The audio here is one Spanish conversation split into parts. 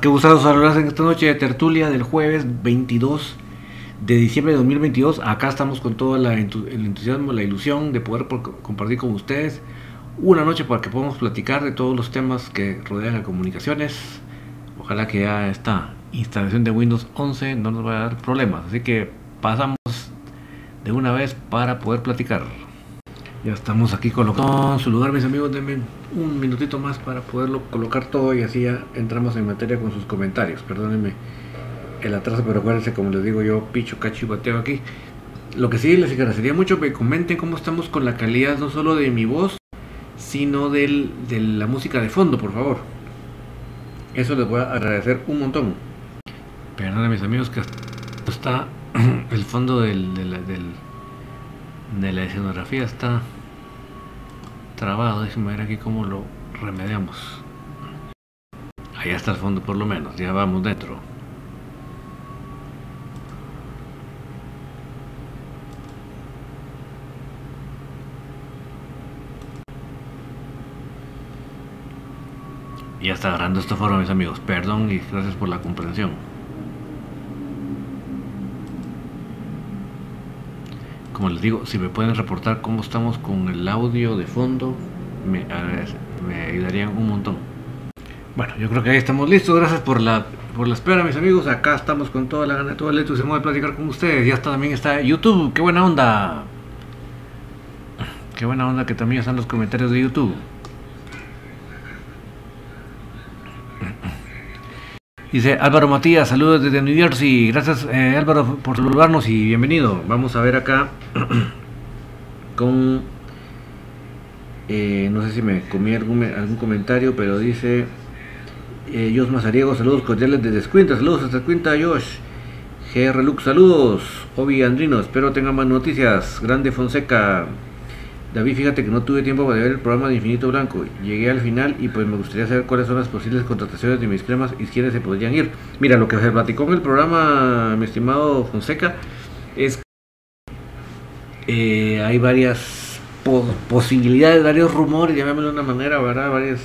Qué gustado saludarles en esta noche de tertulia del jueves 22 de diciembre de 2022. Acá estamos con todo el entusiasmo, la ilusión de poder compartir con ustedes una noche para que podamos platicar de todos los temas que rodean las comunicaciones. Ojalá que ya esta instalación de Windows 11 no nos vaya a dar problemas. Así que pasamos de una vez para poder platicar. Ya estamos aquí colocados en su lugar, mis amigos. Denme un minutito más para poderlo colocar todo y así ya entramos en materia con sus comentarios. Perdónenme el atraso, pero acuérdense, como les digo yo, picho, cacho y bateo aquí. Lo que sí les agradecería mucho que comenten cómo estamos con la calidad no solo de mi voz, sino del, de la música de fondo, por favor. Eso les voy a agradecer un montón. Perdón mis amigos que está el fondo del, de la escenografía está trabado. Déjenme ver aquí cómo lo remediamos. Allá está el fondo por lo menos, ya vamos dentro. Ya está agarrando esta forma mis amigos. Perdón y gracias por la comprensión. Como les digo, si me pueden reportar cómo estamos con el audio de fondo, me, ayudarían un montón. Bueno, yo creo que ahí estamos listos. Gracias por la, por la espera, mis amigos. Acá estamos con toda la gana, todo el entusiasmo de platicar con ustedes. Ya está, también está YouTube. ¡Qué buena onda! Qué buena onda que también están los comentarios de YouTube. Dice Álvaro Matías, saludos desde New Jersey. Gracias eh, Álvaro por saludarnos y bienvenido. Vamos a ver acá con... Eh, no sé si me comí algún, algún comentario, pero dice... Eh, Jos Mazariego, saludos cordiales desde Escuinta. Saludos hasta Escuinta, Josh. GR Lux, saludos. Obi Andrino, espero tenga más noticias. Grande Fonseca. David, fíjate que no tuve tiempo para ver el programa de Infinito Blanco. Llegué al final y pues me gustaría saber cuáles son las posibles contrataciones de mis cremas y quiénes se podrían ir. Mira, lo que se platicó en el programa, mi estimado Fonseca, es que eh, hay varias posibilidades, varios rumores, llamémoslo de una manera, ¿verdad? Varias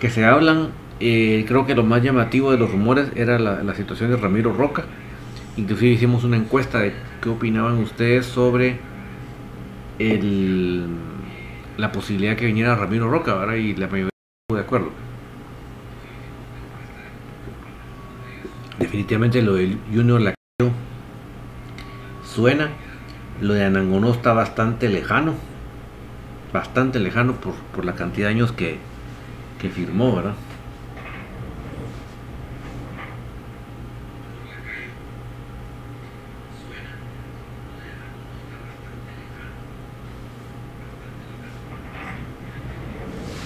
que se hablan. Eh, creo que lo más llamativo de los rumores era la, situación de Ramiro Roca. Inclusive hicimos una encuesta de qué opinaban ustedes sobre el, la posibilidad que viniera Ramiro Roca, ¿verdad? Y la mayoría de acuerdo. Definitivamente lo del Junior Lacayo suena. Lo de Anangonó está bastante lejano. Bastante lejano por, por la cantidad de años que, que firmó, ¿verdad?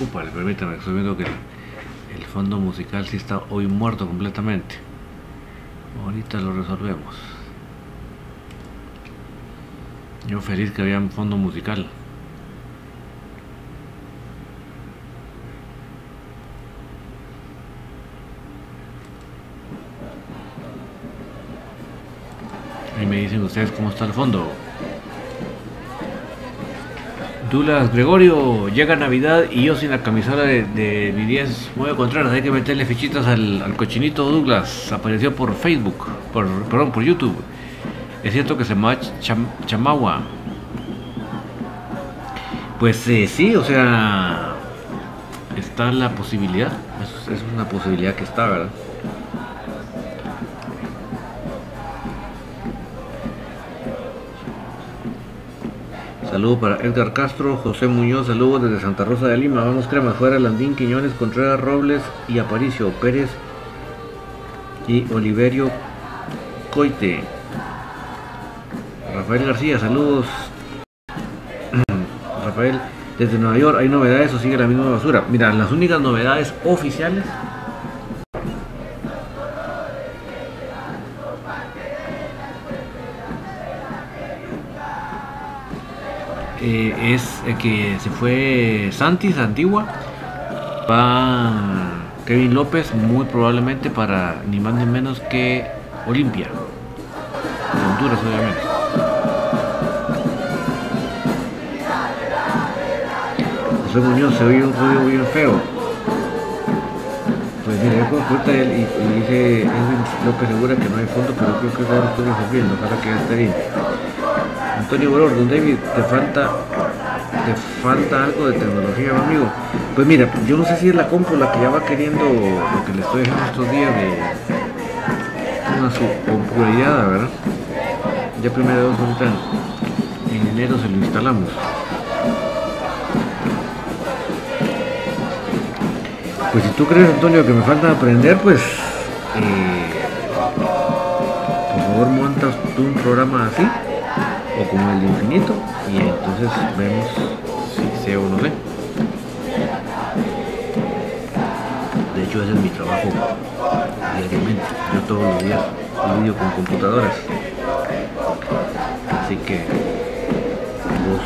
Upale, permítame, estoy viendo que el, fondo musical sí está hoy muerto completamente. Ahorita lo resolvemos. Yo feliz que había un fondo musical. Ahí me dicen ustedes cómo está el fondo. Dulas Gregorio, llega Navidad y yo sin la camisola de, de mi 10 Mueve Contreras. Hay que meterle fichitas al, cochinito Douglas. Apareció por Facebook, por, perdón, por YouTube. Es cierto que se llama Chamagua. Pues eh, sí, o sea, está la posibilidad. es una posibilidad que está, ¿verdad? Saludos para Edgar Castro, José Muñoz, saludos desde Santa Rosa de Lima. Vamos crema, fuera Landín, Quiñones, Contreras, Robles y Aparicio, Pérez y Oliverio Coite. Rafael García, saludos. Rafael, desde Nueva York, ¿hay novedades o sigue la misma basura? Mira, las únicas novedades oficiales Eh, es que se fue Santis Antigua, va Kevin López muy probablemente para ni más ni menos que Olimpia, Honduras obviamente. José Muñoz se oye un ruido bien feo. Pues mira, yo consulta él y, dice Edwin López Segura que no hay fondo, pero creo que ahora estoy resolviendo, ojalá que ya esté bien. Antonio Boror, don David, te falta te falta algo de tecnología, amigo. Pues mira, yo no sé si es la compu la que ya va queriendo lo que le estoy dejando estos días de una subcomputabilidad, ¿verdad? Ya primero dos ahorita en enero se lo instalamos. Pues si tú crees, Antonio, que me falta aprender, pues eh, por favor montas tú un programa así o como el infinito y entonces vemos si sé o no sé. De hecho ese es mi trabajo diariamente. Yo todos los días lidio con computadoras. Así que vos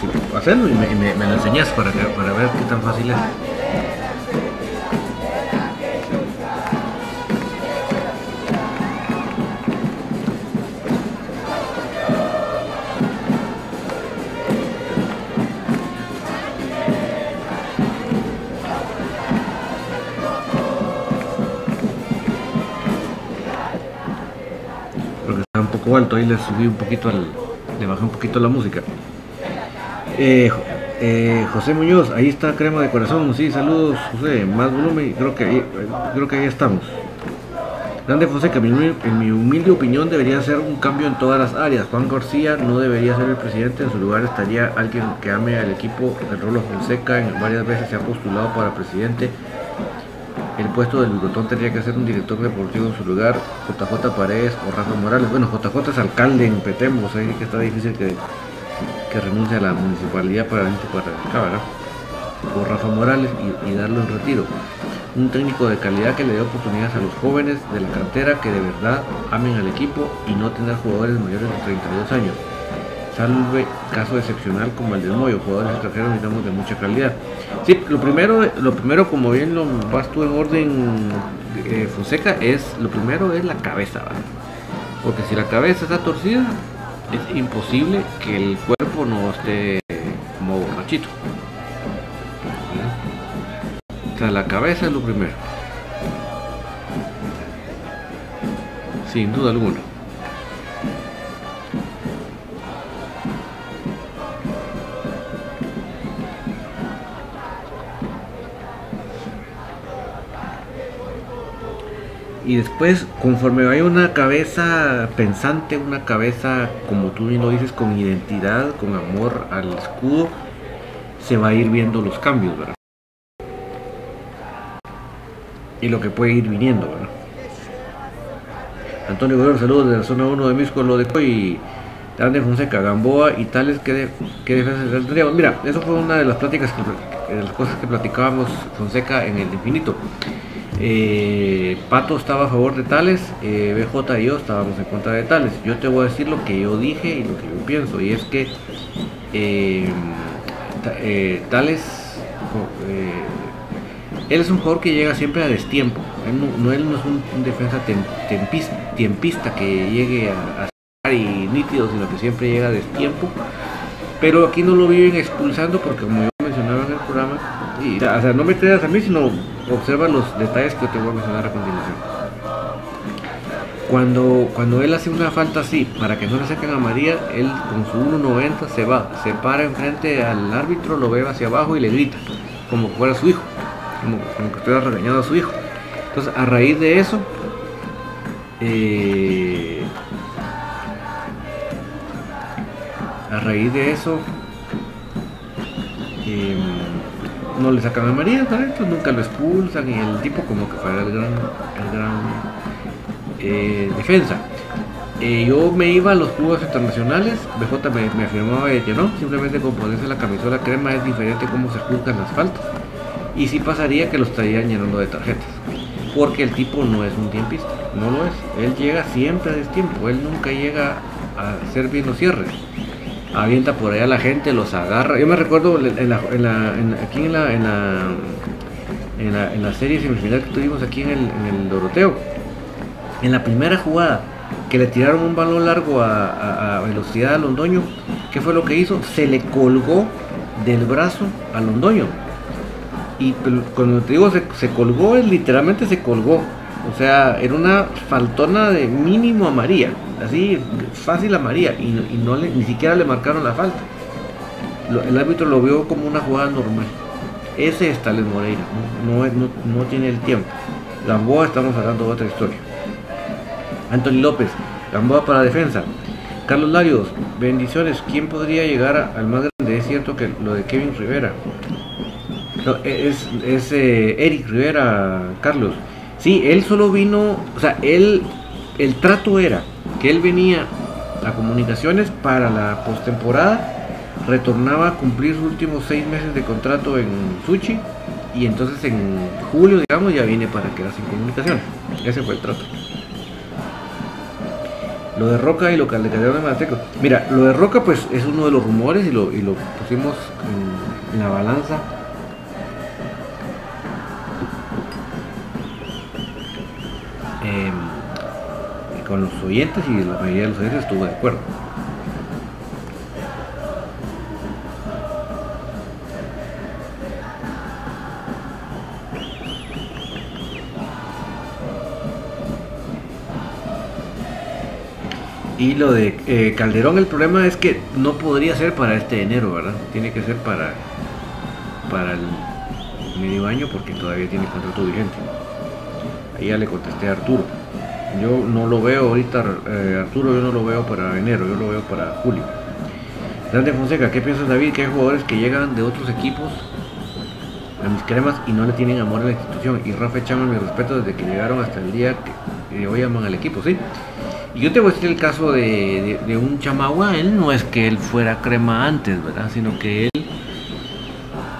sí, hacerlo y me, lo enseñás para, para ver qué tan fácil es. Poco alto, ahí le subí un poquito al, le bajé un poquito la música. Eh, eh, José Muñoz, ahí está crema de corazón, sí, saludos José, más volumen, creo que ahí, creo que ahí estamos. Grande Fonseca, en mi, humilde opinión debería ser un cambio en todas las áreas. Juan García no debería ser el presidente, en su lugar estaría alguien que ame al equipo. El Rolo Fonseca en varias veces se ha postulado para presidente puesto del bigotón tendría que ser un director deportivo en su lugar, JJ Paredes o Rafa Morales. Bueno, JJ es alcalde en Petemo, o sea que está difícil que, que renuncie a la municipalidad para venir para acá, ¿verdad? O Rafa Morales y, y darlo en retiro. Un técnico de calidad que le dé oportunidades a los jóvenes de la cantera que de verdad amen al equipo y no tener jugadores mayores de 32 años. Salve caso excepcional como el de Moyo, jugadores extranjeros digamos de mucha calidad. Sí, lo primero, lo primero como bien lo vas tú en orden eh, Fonseca, es lo primero es la cabeza, ¿verdad? Porque si la cabeza está torcida, es imposible que el cuerpo no esté como borrachito. O sea, la cabeza es lo primero. Sin duda alguna. Y después conforme vaya una cabeza pensante, una cabeza como tú bien lo dices, con identidad, con amor al escudo, se va a ir viendo los cambios, ¿verdad? Y lo que puede ir viniendo, ¿verdad? Antonio Guerrero, saludos de la zona 1 de Misco, lo de hoy. Grande Fonseca, Gamboa y tales que, de, que defensa tendríamos. Mira, eso fue una de las pláticas, que, de las cosas que platicábamos Fonseca en el infinito. Eh, Pato estaba a favor de tales, eh, BJ y yo estábamos en contra de tales. Yo te voy a decir lo que yo dije y lo que yo pienso, y es que eh, eh, tales, él es un jugador que llega siempre a destiempo. Él no, él no es un, defensa tiempista que llegue a, a y nítido, sino que siempre llega a destiempo. Pero aquí no lo viven expulsando porque como yo mencionaba en el programa, o sea, no me creas a mí, sino observa los detalles que te voy a mencionar a continuación. Cuando, cuando él hace una falta así, para que no le saquen a María, él con su 1.90 se va, se para enfrente al árbitro, lo ve hacia abajo y le grita, como que fuera su hijo, como, como que estuviera regañando a su hijo. Entonces, a raíz de eso, eh, a raíz de eso eh, no le sacan a María entonces nunca lo expulsan y el tipo como que fuera el gran, el gran eh, defensa. Eh, yo me iba a los clubes internacionales BJ me, me afirmaba que no simplemente con ponerse la camisola crema es diferente cómo se juzgan las faltas. Y sí pasaría que lo estarían llenando de tarjetas porque el tipo no es un tiempista no lo es. Él llega siempre a destiempo él nunca llega a hacer bien los cierres avienta por allá la gente, los agarra. Yo me recuerdo en la, en la, en, aquí en la, en la, en la, en la serie semifinal que tuvimos aquí en el, Doroteo, en la primera jugada que le tiraron un balón largo a, a, velocidad a Londoño, ¿qué fue lo que hizo? Se le colgó del brazo a Londoño. Y, cuando te digo se, colgó, literalmente se colgó. O sea, era una faltona de mínimo a María. Así, fácil a María. Y, no ni siquiera le marcaron la falta. el árbitro lo vio como una jugada normal. Ese es Tales Moreira. No, no, no tiene el tiempo. Gamboa estamos hablando de otra historia. Anthony López, Gamboa para defensa. Carlos Larios, bendiciones. ¿Quién podría llegar al más grande? Es cierto que lo de Kevin Rivera. es, es eh, Eric Rivera, Carlos. Sí, él solo vino, o sea, él, el trato era que él venía a comunicaciones para la postemporada, retornaba a cumplir sus últimos seis meses de contrato en Suchi y entonces en julio, digamos, ya viene para quedarse en comunicaciones. Ese fue el trato. Lo de Roca y lo que le cayeron de Mazateco. Mira, lo de Roca pues es uno de los rumores y lo, y lo pusimos en, la balanza. Con los oyentes y la mayoría de los oyentes estuvo de acuerdo. Y lo de eh, Calderón, el problema es que no podría ser para este enero, ¿verdad? Tiene que ser para, para el medio año porque todavía tiene contrato vigente. Ahí ya le contesté a Arturo. Yo no lo veo ahorita, eh, Arturo, yo no lo veo para enero, yo lo veo para julio. Dante Fonseca, ¿qué piensas David? Que hay jugadores que llegan de otros equipos a mis cremas y no le tienen amor a la institución. Y Rafa echamos mi respeto desde que llegaron hasta el día que hoy aman al equipo, ¿sí? yo te voy a decir el caso de, un chamagua, él no es que él fuera crema antes, ¿verdad? Sino que él,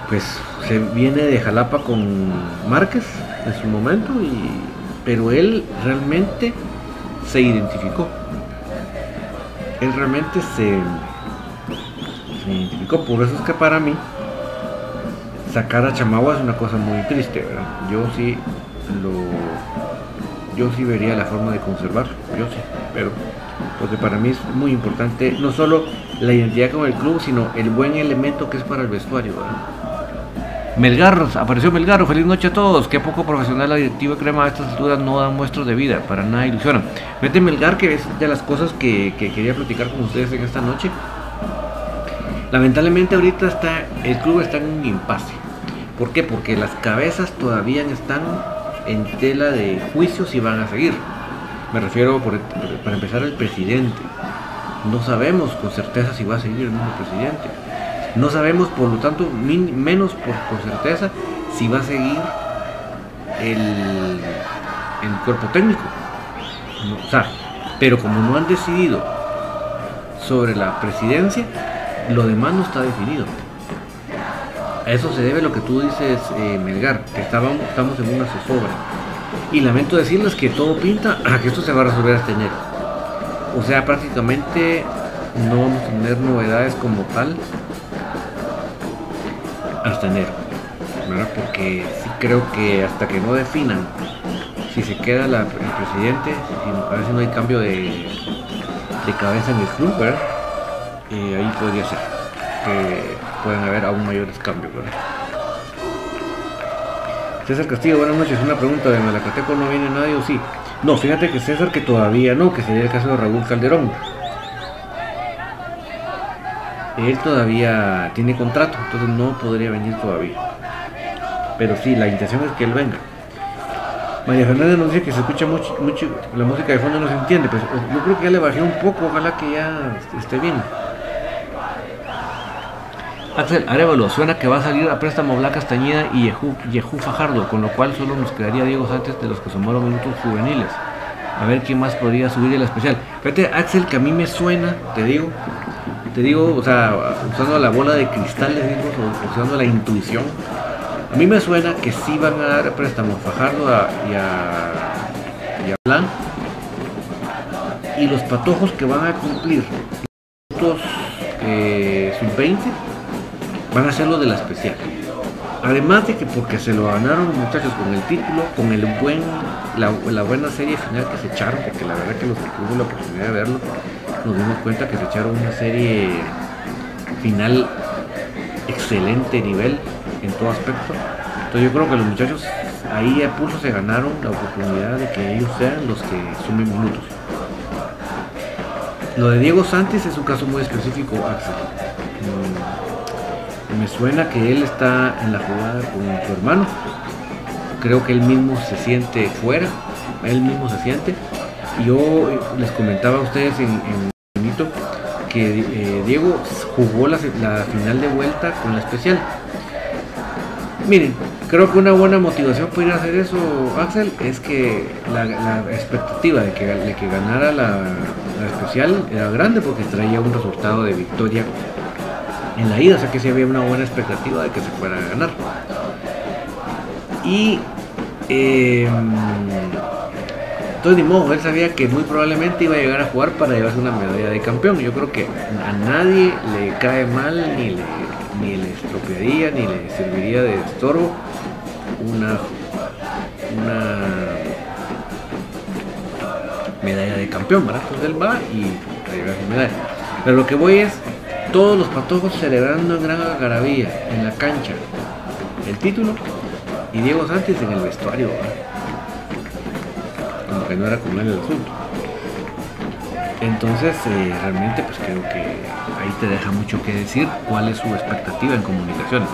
pues, se viene de Jalapa con Márquez en su momento, y, pero él realmente se identificó. Él realmente se, identificó, por eso es que para mí sacar a Chamagua es una cosa muy triste, ¿verdad? Yo sí lo yo sí vería la forma de conservarlo, yo sí, pero porque para mí es muy importante no solo la identidad con el club, sino el buen elemento que es para el vestuario. Melgar, apareció Melgar, feliz noche a todos. Qué poco profesional la directiva crema a estas alturas no dan muestros de vida, para nada ilusiona. Vete Melgar, que es de las cosas que, que quería platicar con ustedes en esta noche. Lamentablemente ahorita está, el club está en un impasse. ¿Por qué? Porque las cabezas todavía están en tela de juicio si van a seguir. Me refiero, para empezar, al presidente. No sabemos con certeza si va a seguir el mismo presidente. No sabemos, por lo tanto, menos por, con certeza si va a seguir el, el cuerpo técnico. o sea, pero como no han decidido sobre la presidencia, lo demás no está definido. A eso se debe lo que tú dices, eh, Melgar, que estábamos, estamos en una zozobra. Y lamento decirles que todo pinta a que esto se va a resolver hasta enero. O sea, prácticamente no vamos a tener novedades como tal hasta enero. ¿verdad? Porque sí creo que hasta que no definan si se queda el presidente, si, a ver si no hay cambio de, cabeza en el club, ¿verdad? Eh, ahí podría ser que pueden haber aún mayores cambios. ¿verdad? César Castillo, buenas noches. Una pregunta de Malacateco, ¿no viene nadie o sí? No, fíjate que César que todavía no, que sería el caso de Raúl Calderón. Él todavía tiene contrato, entonces no podría venir todavía. Pero sí, la intención es que él venga. María Fernanda nos dice que se escucha mucho, mucho la música de fondo no se entiende, pues yo creo que ya le bajé un poco, ojalá que ya esté bien. Axel Arevalo, suena que va a salir a préstamo Blanca Castañeda y Yehu, Fajardo, con lo cual solo nos quedaría Diego Sánchez de los que sumaron minutos juveniles. A ver quién más podría subir el especial. Fíjate, Axel, que a mí me suena, te digo, te digo, o sea, usando la bola de cristal, digo, usando la intuición, a mí me suena que sí van a dar préstamo a Fajardo y, a, y a Blanc y los patojos que van a cumplir minutos eh, sub-20 van a ser lo de la especial. Además de que porque se lo ganaron los muchachos con el título, con el buen, la, buena serie final que se echaron, porque la verdad que los tuvimos la oportunidad de verlo, nos dimos cuenta que se echaron una serie final excelente nivel en todo aspecto. Entonces yo creo que los muchachos ahí a pulso se ganaron la oportunidad de que ellos sean los que sumen minutos. Lo de Diego Santis es un caso muy específico, Axel. Mm, me suena que él está en la jugada con su hermano. Creo que él mismo se siente fuera, él mismo se siente. Yo les comentaba a ustedes en, en que eh, Diego jugó la, final de vuelta con la especial. Miren, creo que una buena motivación para ir a hacer eso, Axel, es que la, expectativa de que, de que ganara la, especial era grande porque traía un resultado de victoria en la ida, o sea que sí había una buena expectativa de que se fuera a ganar. Y eh, entonces, ni modo, él sabía que muy probablemente iba a llegar a jugar para llevarse una medalla de campeón. Yo creo que a nadie le cae mal, ni le, ni le estropearía, ni le serviría de estorbo una, una medalla de campeón, ¿verdad? Entonces él va y lleva su medalla. Pero lo que voy es todos los patojos celebrando en gran algarabía en la cancha el título y Diego Sánchez en el vestuario. Que no era como el asunto. Entonces, eh, realmente, pues creo que ahí te deja mucho que decir cuál es su expectativa en comunicaciones.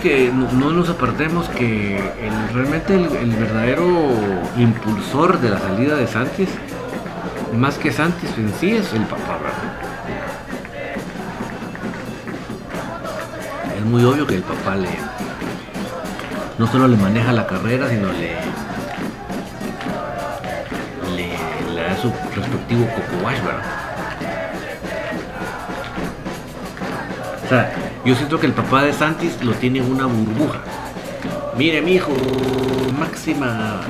Que no, nos apartemos que realmente el, verdadero impulsor de la salida de Santis, más que Santis en sí, es el papá, ¿verdad? Es muy obvio que el papá le no solo le maneja la carrera, sino le le, da su respectivo coco wash, ¿verdad? O yo siento que el papá de Santis lo tiene en una burbuja. Mire, mi hijo, máxima,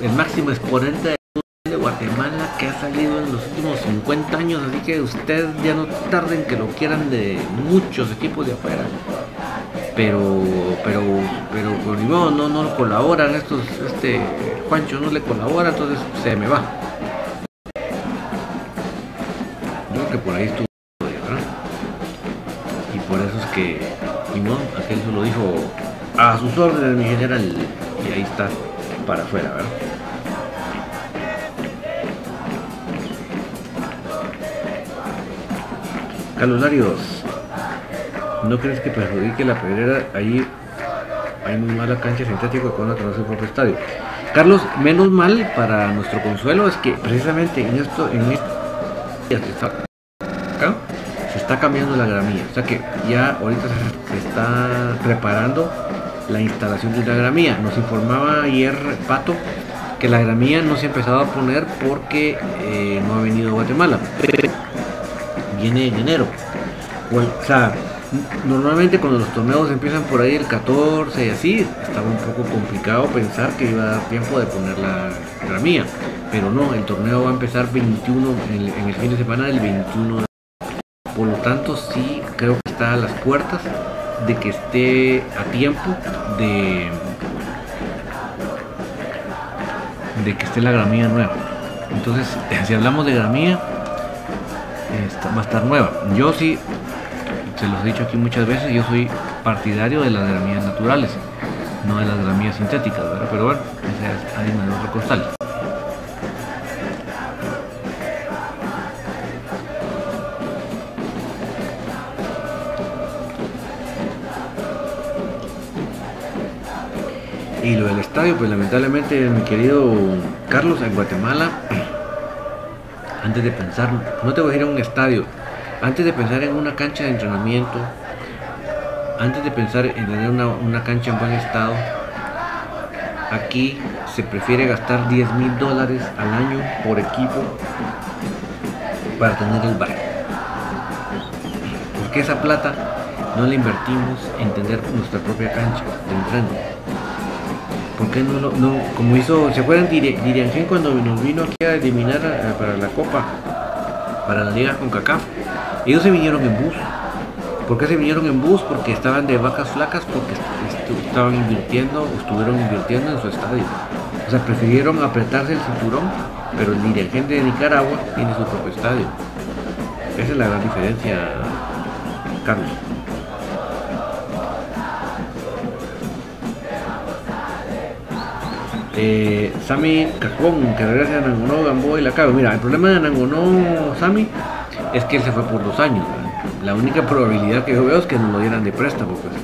el máximo exponente de Guatemala que ha salido en los últimos 50 años, así que usted ya no tarden que lo quieran de muchos equipos de afuera. Pero, pero, pero, pues, no, no, no colaboran estos, este Juancho no le colabora, entonces se me va. A sus órdenes mi general y ahí está para afuera, ¿verdad? Carlos Larios, ¿no crees que perjudique la pedrera? Ahí hay muy mala cancha sintética con otra su propio estadio. Carlos, menos mal para nuestro consuelo es que precisamente en esto, en esto, acá, está cambiando la gramilla. O sea que ya ahorita se está preparando la instalación de la gramilla. Nos informaba ayer Pato que la gramilla no se ha empezado a poner porque eh, no ha venido a Guatemala. Pero viene en enero. O sea, normalmente cuando los torneos empiezan por ahí el 14 y así, estaba un poco complicado pensar que iba a dar tiempo de poner la gramilla. Pero no, el torneo va a empezar 21 en, en el fin de semana del 21 de por lo tanto, sí creo que está a las puertas de que esté a tiempo de, de que esté la gramía nueva. Entonces, si hablamos de gramía, va a estar nueva. Yo sí, se los he dicho aquí muchas veces, yo soy partidario de las gramías naturales, no de las gramías sintéticas, Pero bueno, esa es harina de otro costal. Y lo del estadio, pues lamentablemente, mi querido Carlos, en Guatemala, antes de pensar, no te voy a ir a un estadio, antes de pensar en una cancha de entrenamiento, antes de pensar en tener una, cancha en buen estado, aquí se prefiere gastar 10 mil dólares al año por equipo para tener el bar. Porque esa plata no la invertimos en tener nuestra propia cancha de entrenamiento ¿Por qué no, no, como hizo, ¿se acuerdan Diriangén cuando nos vino aquí a eliminar para la Copa? para la liga con CACAF. Ellos se vinieron en bus. ¿Por qué se vinieron en bus? Porque estaban de vacas flacas, porque estaban invirtiendo, estuvieron invirtiendo en su estadio. O sea, prefirieron apretarse el cinturón, pero el dirigente de Nicaragua tiene su propio estadio. Esa es la gran diferencia, Carlos. Eh, Sami Cajón, que regresa a Nangonó, Gamboa y la cabe. Mira, el problema de Nangonó, Sami, es que él se fue por dos años. La única probabilidad que yo veo es que nos lo dieran de préstamo. Pues.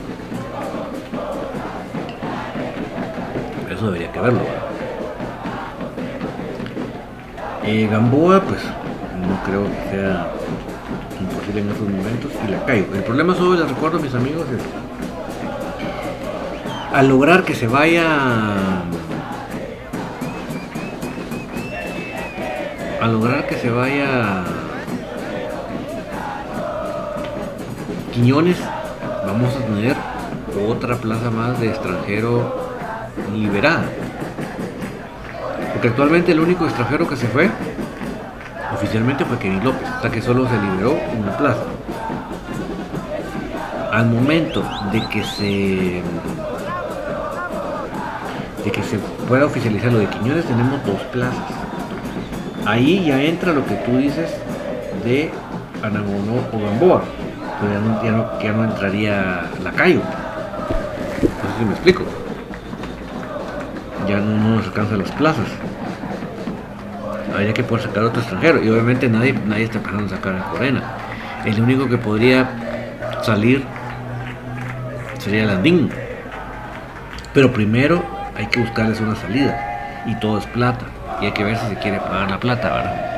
Eso debería que verlo. Eh, Gamboa, pues no creo que sea imposible en estos momentos. Y la caigo. El problema solo, les recuerdo, mis amigos, es al lograr que se vaya a lograr que se vaya Quiñones, vamos a tener otra plaza más de extranjero liberada. Porque actualmente el único extranjero que se fue oficialmente fue Kevin López, hasta que solo se liberó una plaza. Al momento de que se de que se pueda oficializar lo de Quiñones tenemos dos plazas ahí ya entra lo que tú dices de Anamono o Gamboa. Pues ya no, ya no, entraría Lacayo. No sé si me explico. Ya no, nos alcanzan las plazas. Habría que poder sacar otro extranjero. Y obviamente nadie, nadie está pensando en sacar a Corena. El único que podría salir sería Landín. Pero primero hay que buscarles una salida. Y todo es plata y hay que ver si se quiere pagar la plata, ¿verdad?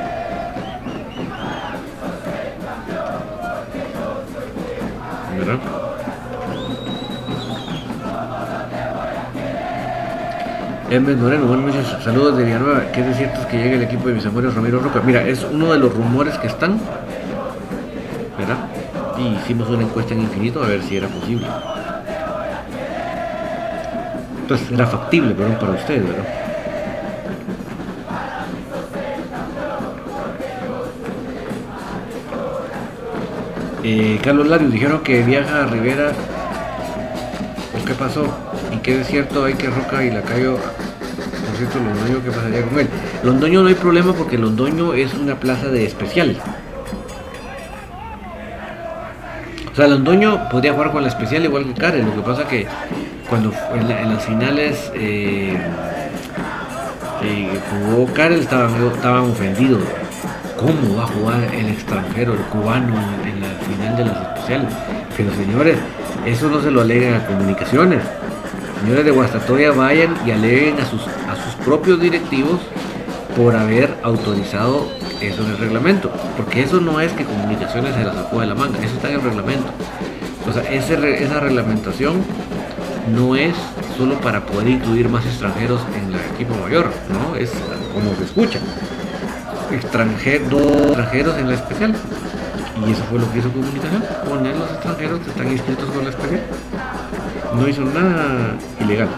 ¿Verdad? Hermes Moreno, buenas noches, saludos de Villanueva. ¿Qué es cierto que llegue el equipo de mis amores Ramiro Roca? Mira, es uno de los rumores que están, ¿verdad? Y hicimos una encuesta en infinito a ver si era posible. Entonces era factible, perdón, para ustedes, ¿verdad? Eh, Carlos Larios dijeron que viaja a Rivera. ¿O qué pasó? ¿Y qué es cierto hay que Roca y la Lacayo? Por cierto, Londoño, ¿qué pasaría con él? Londoño no hay problema porque Londoño es una plaza de especial. O sea, Londoño podría jugar con la especial igual que Karen. Lo que pasa que cuando en, las finales eh, eh, jugó Karen estaban, ofendidos ¿Cómo va a jugar el extranjero, el cubano, en, de las especiales? Pero señores, eso no se lo aleguen a comunicaciones. Señores de Guastatoya, vayan y aleguen a sus, a sus propios directivos por haber autorizado eso en el reglamento. Porque eso no es que comunicaciones se la sacó de la manga, eso está en el reglamento. O sea, esa reglamentación no es solo para poder incluir más extranjeros en el equipo mayor, ¿no? Es como se escucha extranjeros, dos extranjeros en la especial. Y eso fue lo que hizo comunicación, poner los extranjeros que están inscritos con la especial. No hizo nada ilegal.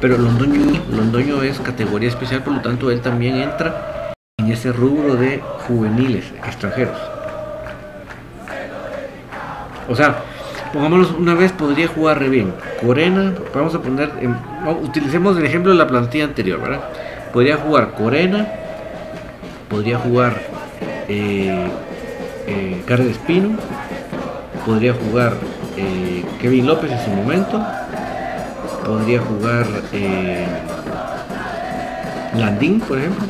Pero Londoño, Londoño es categoría especial, por lo tanto él también entra en ese rubro de juveniles extranjeros. O sea, pongámoslo una vez, podría jugar re bien. Corena, vamos a poner, utilicemos el ejemplo de la plantilla anterior, ¿verdad? Podría jugar Corena, podría jugar eh, eh, Espino, podría jugar eh, Kevin López en su momento, podría jugar eh, Landín, por ejemplo,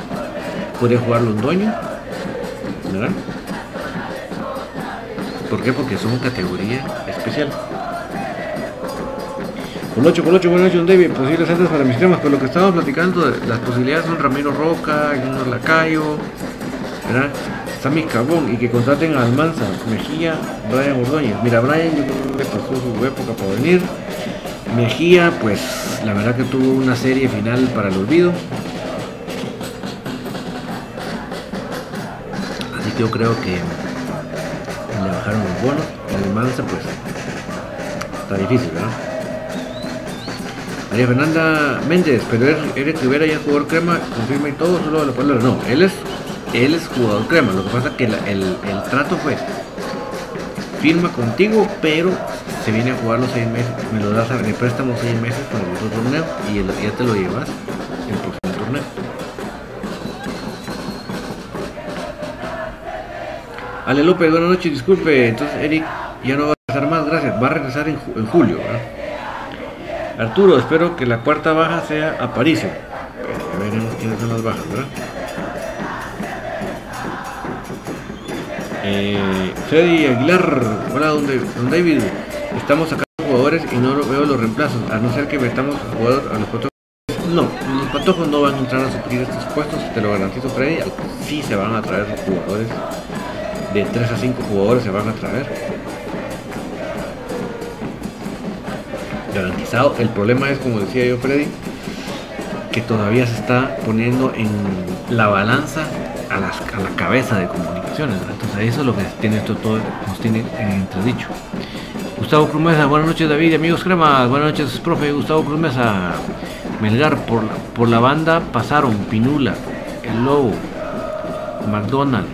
podría jugar Londoño, ¿verdad? ¿Por qué? Porque son categoría especial. Colocho, Colocho, buenas noches, David. Posibles antes para mis temas, pero lo que estamos platicando, las posibilidades son Ramiro Roca, Junior Lacayo, ¿verdad? Sammy Carbón y que contraten a Almanza, Mejía, Brian Ordóñez. Mira, Brian yo creo que pasó su época para venir. Mejía, pues la verdad que tuvo una serie final para el olvido. Así que yo creo que le bajaron los bonos. Almanza, pues está difícil, ¿verdad? María Fernanda Méndez, pero Eric Rivera ya jugador crema, confirma y todo, solo la palabra. No, él es él es jugador crema. Lo que pasa es que el, el trato fue firma contigo, pero se viene a jugar los seis meses, me lo das a de préstamo seis meses para el otro torneo y ya te lo llevas el próximo torneo. Ale López, buenas noches, disculpe, entonces Eric ya no va a regresar más, gracias, va a regresar en, en julio. Arturo, espero que la cuarta baja sea. A veremos quiénes son las bajas, ¿verdad? Eh, Freddy Aguilar, hola, don David, estamos sacando jugadores y no veo los reemplazos, a no ser que metamos a jugador a los patojos. No, los patojos no van a entrar a suplir estos puestos, te lo garantizo Freddy, sí se van a traer jugadores, de 3 a 5 jugadores se van a traer. Garantizado, el problema es como decía yo Freddy, que todavía se está poniendo en la balanza a, la cabeza de comunicaciones. Entonces eso es lo que tiene esto todo, nos tiene entredicho. Gustavo Crumesa, buenas noches David, amigos cremas, buenas noches profe Gustavo Crumesa. Melgar, por, por la banda pasaron Pinula, El Lobo, McDonald,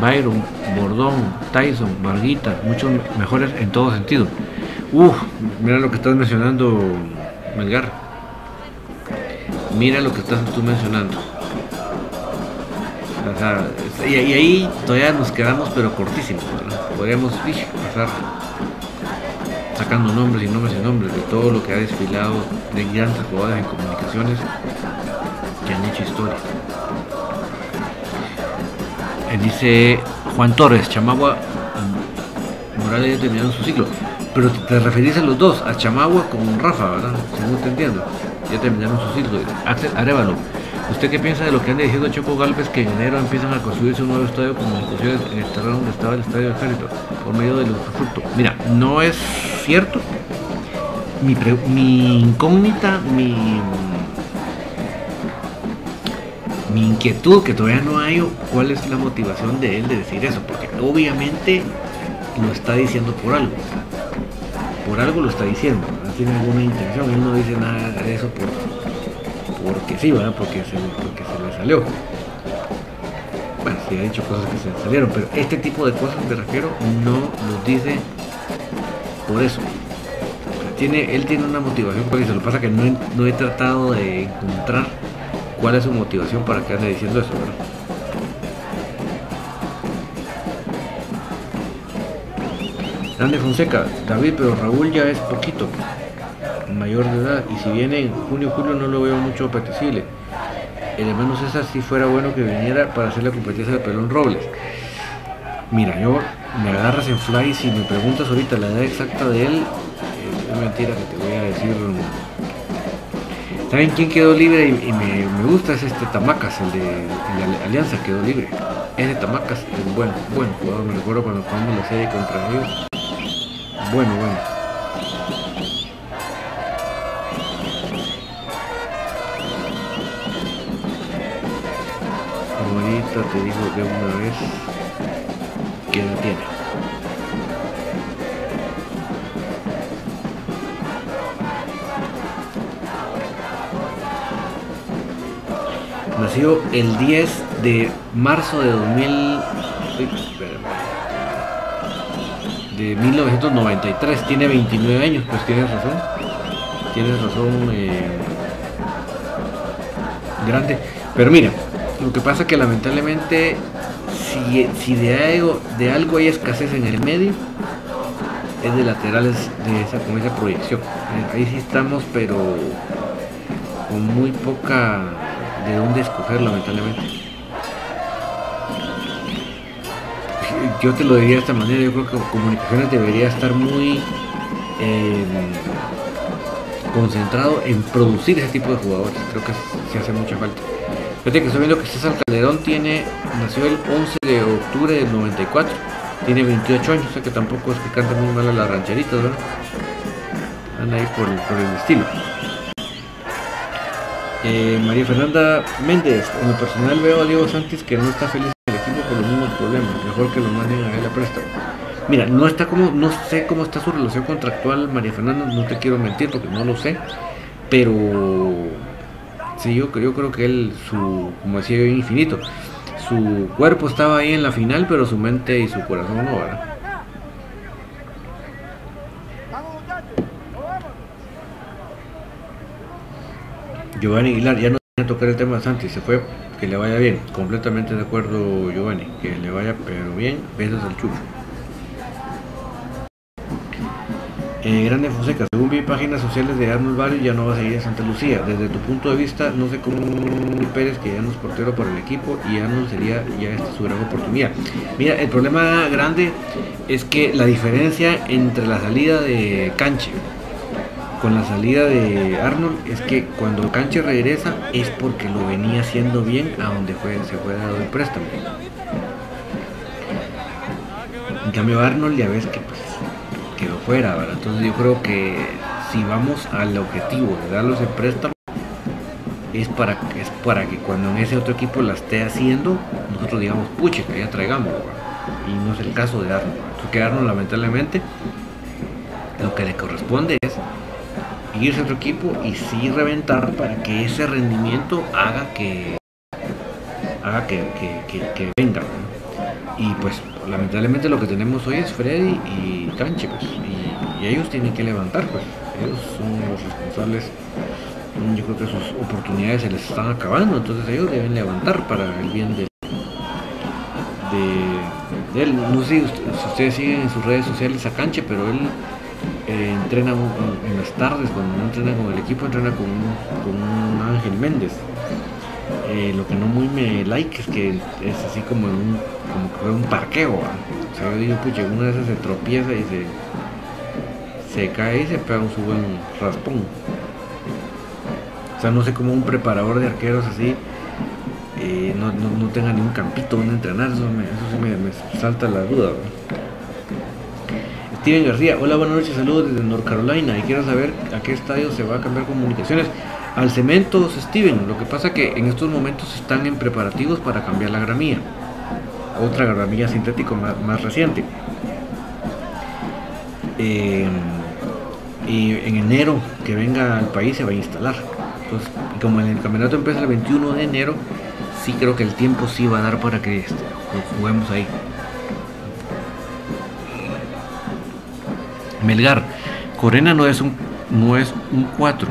Byron, Bordón, Tyson, Marguita, muchos mejores en todo sentido. Uf, mira lo que estás mencionando, Melgar. Mira lo que estás tú mencionando y, ahí todavía nos quedamos pero cortísimos. Podríamos pasar sacando nombres y nombres y nombres de todo lo que ha desfilado de grandes jugadores en comunicaciones que han hecho historia. Eh, dice Juan Torres, Chamagua, Morales ya terminaron su ciclo. Pero te referís a los dos, a Chamagua con Rafa, ¿verdad? Según te entiendo. Ya terminaron su ciclo. Axel Arevalo ¿Usted qué piensa de lo que han diciendo Choco Galvez que en enero empiezan a construirse un nuevo estadio comunicaciones en el terreno donde estaba el estadio de Ejército por medio del usufructo? Mira, no es cierto. Mi, incógnita, mi, inquietud, que todavía no hay, cuál es la motivación de él de decir eso, porque obviamente lo está diciendo por algo. Por algo lo está diciendo, no tiene ninguna intención, él no dice nada de eso por porque sí, ¿verdad? Porque se, porque se le salió. Bueno, sí ha dicho cosas que se le salieron, pero este tipo de cosas me refiero no los dice por eso. tiene, él tiene una motivación por eso. Lo pasa que no he, no he tratado de encontrar cuál es su motivación para que ande diciendo eso, ¿verdad? Fonseca, David, pero Raúl ya es poquito mayor de edad y si viene en junio julio no lo veo mucho apetecible. El hermano César si fuera bueno que viniera para hacer la competencia de Pelón Robles. Mira, yo me agarras en fly si me preguntas ahorita la edad exacta de él, eh, es mentira que te voy a decir. ¿Saben quién quedó libre y, me, gusta? Es este Tamacas, el de, Alianza quedó libre. Es de Tamacas, es bueno, bueno jugador, me recuerdo cuando jugamos la serie contra ellos. Bueno, bueno. Te digo de una vez que no tiene. Nació el 10 de marzo de 2000 de 1993, tiene 29 años, pues tienes razón. Tienes razón eh, grande. Pero mira, lo que pasa que lamentablemente si, de, algo, de algo hay escasez en el medio, es de laterales de esa, con esa proyección. Eh, ahí sí estamos, pero con muy poca de dónde escoger, lamentablemente. Yo te lo diría de esta manera, yo creo que comunicaciones debería estar muy eh, concentrado en producir ese tipo de jugadores. Creo que se hace mucha falta. Fíjate que estoy viendo que César Calderón tiene, nació el 11 de octubre del 94, tiene 28 años, o sea que tampoco es que canta muy mal a las rancheritas, ¿verdad? Anda ahí por, el estilo. Eh, María Fernanda Méndez, en lo personal veo a Diego Santis que no está feliz en el equipo por los mismos problemas, mejor que lo manden a él a. Mira, no está como, no sé cómo está su relación contractual, María Fernanda, no te quiero mentir porque no lo sé, pero Sí, yo, yo creo que él, su, como decía infinito. su cuerpo estaba ahí en la final, pero su mente y su corazón no, ¿verdad? Giovanni Aguilar, ya no a tocar el tema Santi, se fue, que le vaya bien. Completamente de acuerdo, Giovanni, que le vaya pero bien. Besos al chucho. Eh, Grande Fonseca, según vi páginas sociales de Arnold Barrio, ya no va a seguir en Santa Lucía. Desde tu punto de vista, no sé cómo Pérez, que ya no es portero para el equipo, y Arnold sería ya esta su gran oportunidad. Mira, el problema grande es que la diferencia entre la salida de Canche con la salida de Arnold es que cuando Canche regresa es porque lo venía haciendo bien a donde fue, se fue dado el préstamo. En cambio Arnold ya ves que pues, fuera. Entonces yo creo que si vamos al objetivo de darlos el préstamo es para, es para que cuando en ese otro equipo la esté haciendo, nosotros digamos, puche, que ya traigamos, y no es el caso de Arnold. Porque Arnold lamentablemente lo que le corresponde es irse a otro equipo y sí reventar para que ese rendimiento haga que haga que, venga. Y pues lamentablemente lo que tenemos hoy es Freddy y Canche, pues, y, ellos tienen que levantar, pues, ellos son los responsables. Yo creo que sus oportunidades se les están acabando, entonces ellos deben levantar para el bien de, de, él. No sé si ustedes siguen en sus redes sociales a Canche, pero él eh, entrena en las tardes, cuando no entrena con el equipo, entrena con un, Ángel Méndez. Eh, lo que no muy me like es que es así como un, como un parqueo. O sea, yo digo, pucha, una de esas se tropieza y se, se cae y se pega un su buen raspón. O sea, no sé cómo un preparador de arqueros así eh, no, no, tenga ni un campito donde entrenar, eso, sí me, salta la duda. Steven García, hola, buenas noches, saludos desde North Carolina y quiero saber a qué estadio se va a cambiar comunicaciones. Al Cementos, Steven, lo que pasa que en estos momentos están en preparativos para cambiar la gramía, otra gramía sintético más, reciente. Eh, y en enero que venga al país se va a instalar. Entonces, como el campeonato empieza el 21 de enero, sí creo que el tiempo sí va a dar para que este, juguemos ahí. Melgar, Corena no es un no es un 4.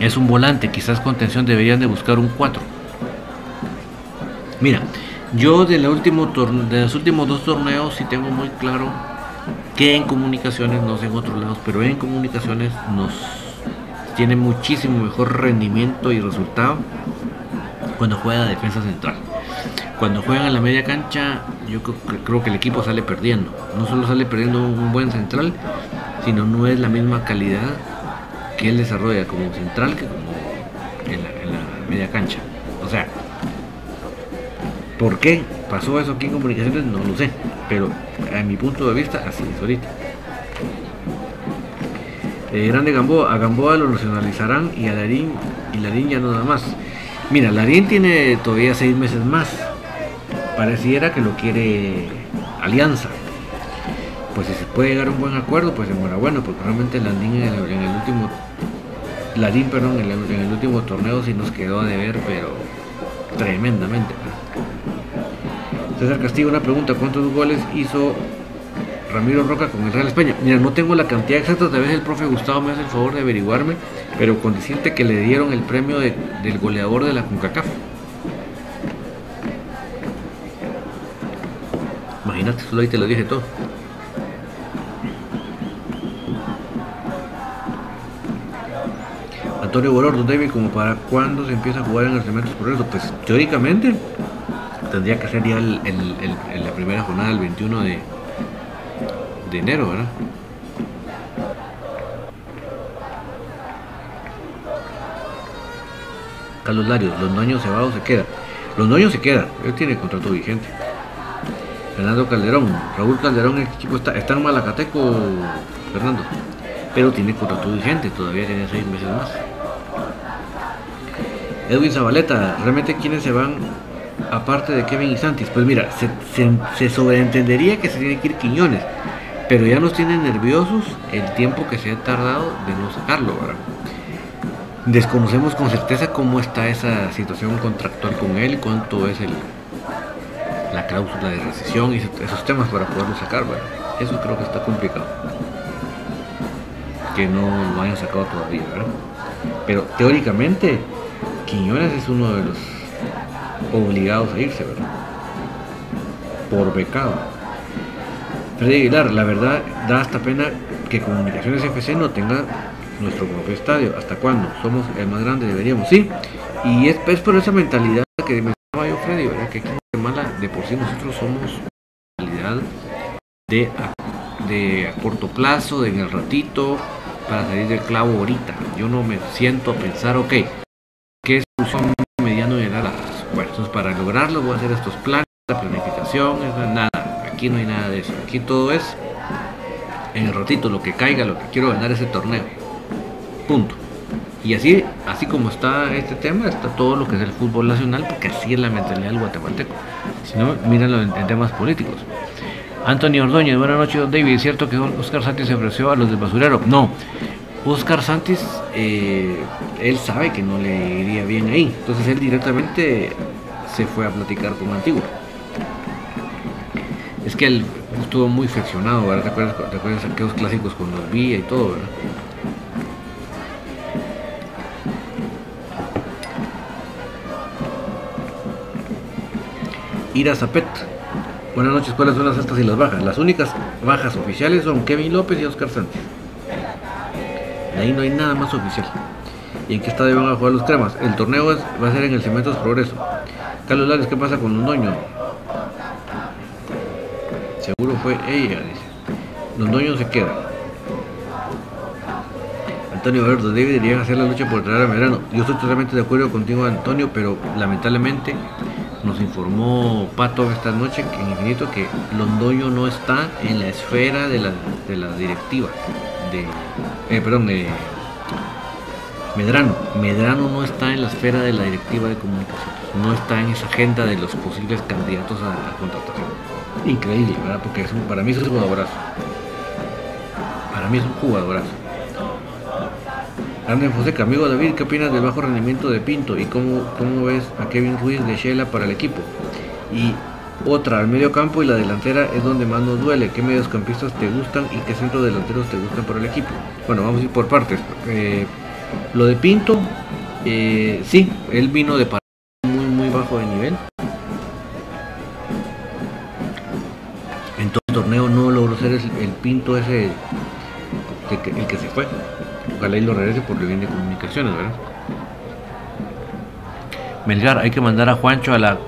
Es un volante, quizás con tensión deberían de buscar un 4. Mira, yo de, la los últimos dos torneos sí tengo muy claro que en comunicaciones, no sé en otros lados, pero en comunicaciones nos tiene muchísimo mejor rendimiento y resultado cuando juega defensa central. Cuando juegan en la media cancha, yo creo, que el equipo sale perdiendo. No solo sale perdiendo un buen central, sino no es la misma calidad que él desarrolla como central que como en la, media cancha. O sea, ¿por qué pasó eso aquí en comunicaciones? No lo sé, pero a mi punto de vista así es ahorita. Eh, grande Gamboa, a Gamboa lo nacionalizarán y a Larín, y Larín ya nada más. Mira, Larín tiene todavía seis meses más pareciera que lo quiere Alianza. Pues si se puede llegar a un buen acuerdo, pues enhorabuena, porque realmente Landín en el, en el último perdón, en el, último torneo sí nos quedó a deber, pero tremendamente. César Castillo, una pregunta, ¿cuántos goles hizo Ramiro Roca con el Real España? Mira, no tengo la cantidad exacta, tal vez el profe Gustavo me hace el favor de averiguarme, pero con decirte que le dieron el premio del goleador de la CONCACAF. Imagínate, solo ahí te lo dije todo. Antonio Borordo, David, como para cuándo se empieza a jugar en los elementos progreso, pues teóricamente tendría que ser ya el, la primera jornada del 21 de, de enero, ¿verdad? Carlos Larios, los dueños cebados se queda. Los dueños se quedan, él tiene contrato vigente. Fernando Calderón. Raúl Calderón, el equipo está, está en Malacateco, Fernando. Pero tiene contrato vigente, todavía tiene seis meses más. Edwin Zabaleta, realmente quiénes se van aparte de Kevin y Santis. Pues mira, se, sobreentendería que se tiene que ir Quiñones, pero ya nos tienen nerviosos el tiempo que se ha tardado de no sacarlo, ¿verdad? Desconocemos con certeza cómo está esa situación contractual con él, cuánto es el, la cláusula de recesión y esos temas para poderlo sacar. Bueno, eso creo que está complicado. Que no lo hayan sacado todavía, ¿verdad? Pero teóricamente, Quiñones es uno de los obligados a irse, ¿verdad? Por becado. Freddy Aguilar, la verdad da hasta pena que Comunicaciones FC no tenga nuestro propio estadio. ¿Hasta cuándo? Somos el más grande, deberíamos. Sí, y es, por esa mentalidad que mencionaba yo, Freddy, ¿verdad? que aquí en Guatemala de por sí nosotros somos una mentalidad de de a corto plazo, de en el ratito, para salir del clavo ahorita. Yo no me siento a pensar, ok, ¿qué solución mediano y largo? Bueno, entonces para lograrlo voy a hacer estos planes, la planificación, nada. Aquí no hay nada de eso. Aquí todo es en el ratito, lo que caiga, lo que quiero ganar ese torneo. Punto. Y así, así como está este tema, está todo lo que es el fútbol nacional, porque así es la mentalidad del guatemalteco. Si no, mírenlo en, temas políticos. Antonio Ordóñez, buenas noches, David. ¿Es cierto que Oscar Santis se ofreció a los del basurero? No. Oscar Santis, eh, él sabe que no le iría bien ahí. Entonces él directamente se fue a platicar con Antigua. Es que él estuvo muy friccionado, ¿verdad? ¿Te acuerdas, ¿Te acuerdas aquellos clásicos con los vía y todo, ¿verdad? Ira Zapet. Buenas noches, ¿cuáles son las altas y las bajas? Las únicas bajas oficiales son Kevin López y Oscar Santos. De ahí no hay nada más oficial. ¿Y en qué estadio van a jugar los cremas? El torneo va a ser en el Cementos Progreso. Carlos Lares, ¿qué pasa con Londoño? Seguro fue ella, dice. Londoño se queda. Antonio Alberto, David deberían hacer la lucha por traer a Medrano. Yo estoy totalmente de acuerdo contigo, Antonio, pero lamentablemente nos informó Pato esta noche en Infinito que Londoño no está en la esfera de la, de la directiva de eh, perdón de Medrano. Medrano no está en la esfera de la directiva de comunicaciones no está en esa agenda de los posibles candidatos a la contratación. Increíble verdad porque para mí es un jugadorazo. Para mí es un jugadorazo. Andrés Fonseca, amigo David, ¿qué opinas del bajo rendimiento de Pinto y cómo, cómo ves a Kevin Ruiz de Shela para el equipo? Y otra, al medio campo y la delantera es donde más nos duele. ¿Qué mediocampistas te gustan y qué centros delanteros te gustan para el equipo? Bueno, vamos a ir por partes. Eh, lo de Pinto, eh, sí, él vino de muy, muy bajo de nivel. En todo el torneo no logró ser el, el Pinto ese el que se fue. Ojalá y lo regrese por el bien de comunicaciones, ¿verdad? Melgar, hay que mandar a Juancho a la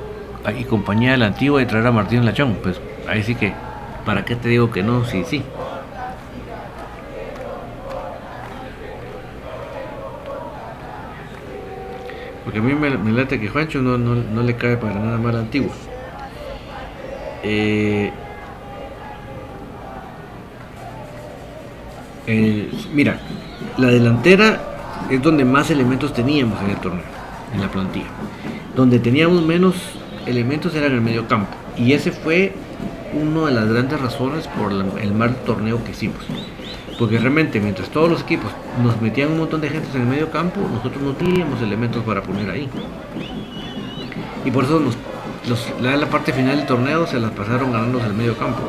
y compañía de la antigua y traer a Martín Lachón. Pues ahí sí que, ¿para qué te digo que no? Sí, sí. Porque a mí me, late que Juancho no, no, le cae para nada mal antiguo. Eh, eh, mira, la delantera es donde más elementos teníamos en el torneo, en la plantilla. Donde teníamos menos elementos era en el medio campo. Y ese fue una de las grandes razones por el mal torneo que hicimos. Porque realmente mientras todos los equipos nos metían un montón de gente en el medio campo, nosotros no teníamos elementos para poner ahí. Y por eso la, la parte final del torneo se las pasaron ganando el medio campo.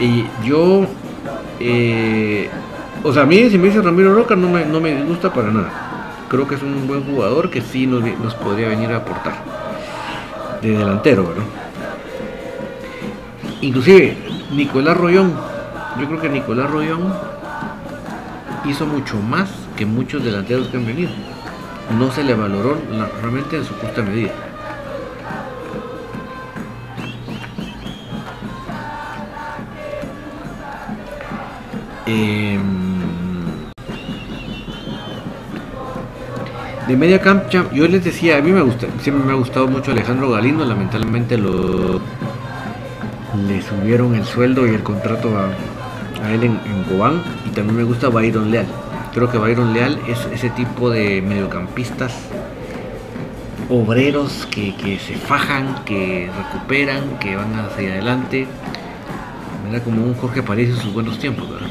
Y yo eh, o sea, a mí si me dice Ramiro Roca no me, no me disgusta para nada. Creo que es un buen jugador que sí nos, nos podría venir a aportar. De delantero, ¿verdad? Inclusive, Nicolás Rollón. Yo creo que Nicolás Rollón hizo mucho más que muchos delanteros que han venido. No se le valoró realmente en su justa medida. Eh, de media cancha, yo les decía, a mí me gusta, siempre me ha gustado mucho Alejandro Galindo, lamentablemente lo le subieron el sueldo y el contrato a, él en, Cobán y también me gusta Byron Leal. Creo que Byron Leal es ese tipo de mediocampistas obreros que, se fajan, que recuperan, que van hacia adelante. Era como un Jorge París en sus buenos tiempos, ¿verdad?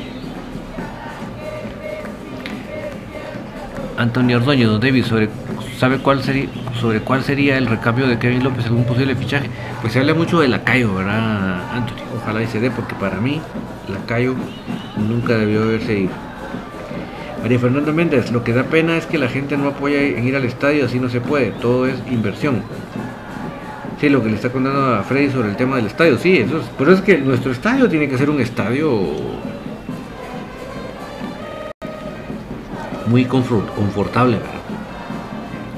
Antonio Ordóñez, don David, sobre, ¿sabe cuál sería, sobre cuál sería el recambio de Kevin López un posible fichaje? Pues se habla mucho de Lacayo, ¿verdad, Antonio? Ojalá y se dé, porque para mí Lacayo nunca debió haberse ido. María Fernanda Méndez, lo que da pena es que la gente no apoya en ir al estadio, así no se puede, todo es inversión. Sí, lo que le está contando a Freddy sobre el tema del estadio, sí, eso es, pero es que nuestro estadio tiene que ser un estadio muy confortable, ¿verdad?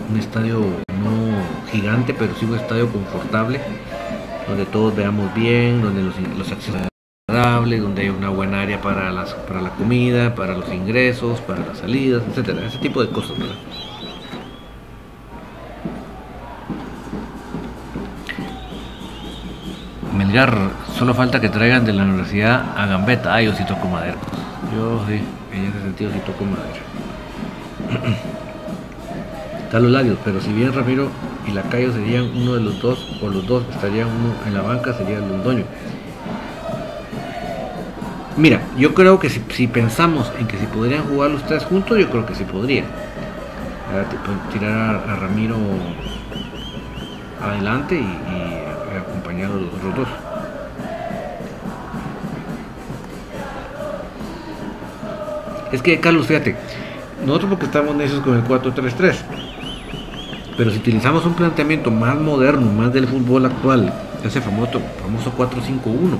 un estadio no gigante, pero sí un estadio confortable, donde todos veamos bien, donde los, los accesos agradables, donde hay una buena área para, las, para la comida, para los ingresos, para las salidas, etcétera, ese tipo de cosas, ¿verdad? Melgar, solo falta que traigan de la universidad a Gambetta. Ah, yo sí toco madera. Yo sí, en ese sentido sí toco madera. Están los labios, pero si bien Ramiro y Lacayo serían uno de los dos, o los dos estarían uno en la banca, sería el Londoño. Mira, yo creo que si, pensamos en que si podrían jugar los tres juntos, yo creo que sí podría. Tirar a, Ramiro adelante y, acompañar a los otros dos. Es que, Carlos, fíjate, nosotros porque estamos necios con el 4-3-3, pero si utilizamos un planteamiento más moderno, más del fútbol actual, ese famoso, famoso 4-5-1,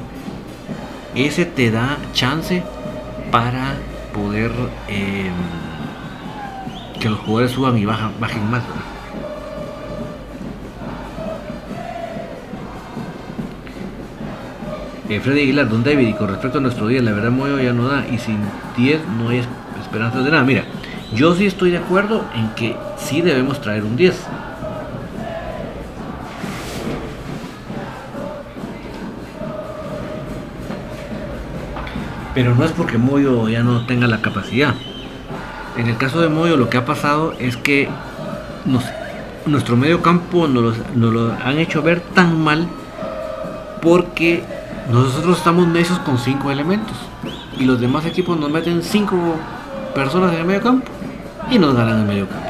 ese te da chance para poder em, que los jugadores suban y bajan, bajen más. Eh, Freddy Aguilar, Don David, y con respecto a nuestro día, la verdad Moyo ya no da, y sin 10 no hay esperanzas de nada. Mira, yo sí estoy de acuerdo en que sí debemos traer un 10. Pero no es porque Moyo ya no tenga la capacidad. En el caso de Moyo lo que ha pasado es que nuestro medio campo nos, lo han hecho ver tan mal porque nosotros estamos necios con cinco elementos y los demás equipos nos meten cinco personas en el medio campo y nos ganan el medio campo.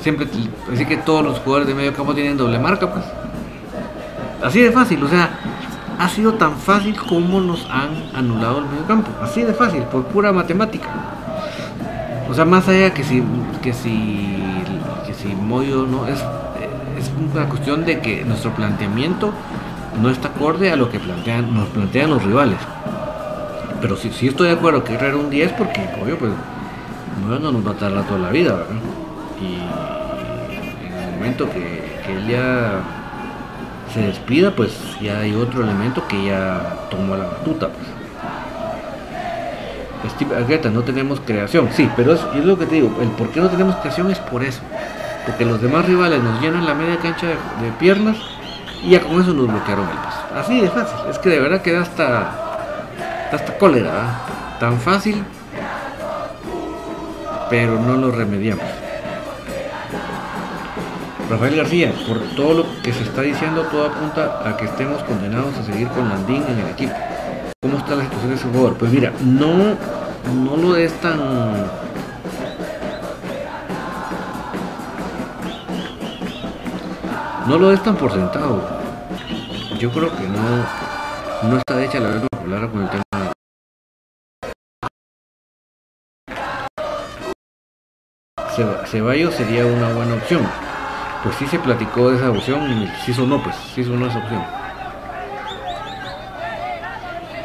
Siempre, así que todos los jugadores de medio campo tienen doble marca, pues. Así de fácil, o sea, ha sido tan fácil como nos han anulado el medio campo. Así de fácil, por pura matemática. O sea, más allá que si que si que si Moyo no es es una cuestión de que nuestro planteamiento no está acorde a lo que plantean nos plantean los rivales. Pero sí, sí estoy de acuerdo que era un 10 porque obvio pues no nos va a tardar toda la vida, ¿verdad? Y en el momento que, que él ya se despida, pues ya hay otro elemento que ya tomó la batuta. Pues. Steve no tenemos creación, sí, pero es, es, lo que te digo, el por qué no tenemos creación es por eso. Porque los demás rivales nos llenan la media cancha de, piernas y ya con eso nos bloquearon el paso. Así de fácil, es que de verdad queda hasta, hasta cólera, tan fácil pero no lo remediamos. Rafael García, por todo lo que se está diciendo, todo apunta a que estemos condenados a seguir con Landín en el equipo. ¿Cómo está la situación de ese jugador? Pues mira, no, no lo es tan... No lo es tan por sentado. Yo creo que no, no está hecha la verdad popular con el tema Ceballos sería una buena opción. Pues sí se platicó de esa opción y sí sonó, pues sí sonó esa opción.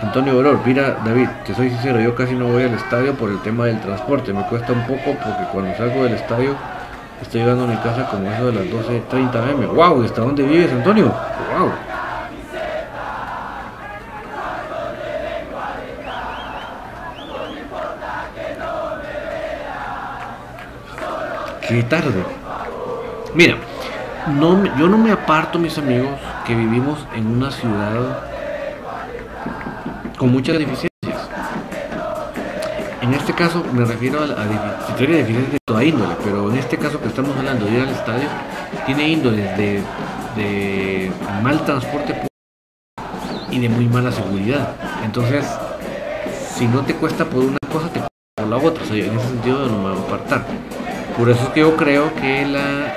Antonio Dolor, mira David, te soy sincero, yo casi no voy al estadio por el tema del transporte, me cuesta un poco porque cuando salgo del estadio estoy llegando a mi casa como eso de las 12.30 am. ¡Wow! ¿Hasta dónde vives Antonio? ¡Wow! Qué tarde. Mira, no, yo no me aparto, mis amigos, que vivimos en una ciudad con muchas deficiencias. En este caso me refiero a, a, deficiencias de toda índole, pero en este caso que estamos hablando de ir al estadio, tiene índoles de, mal transporte y de muy mala seguridad. Entonces, si no te cuesta por una cosa, te cuesta por la otra. En ese sentido no me voy a apartar. Por eso es que yo creo que la,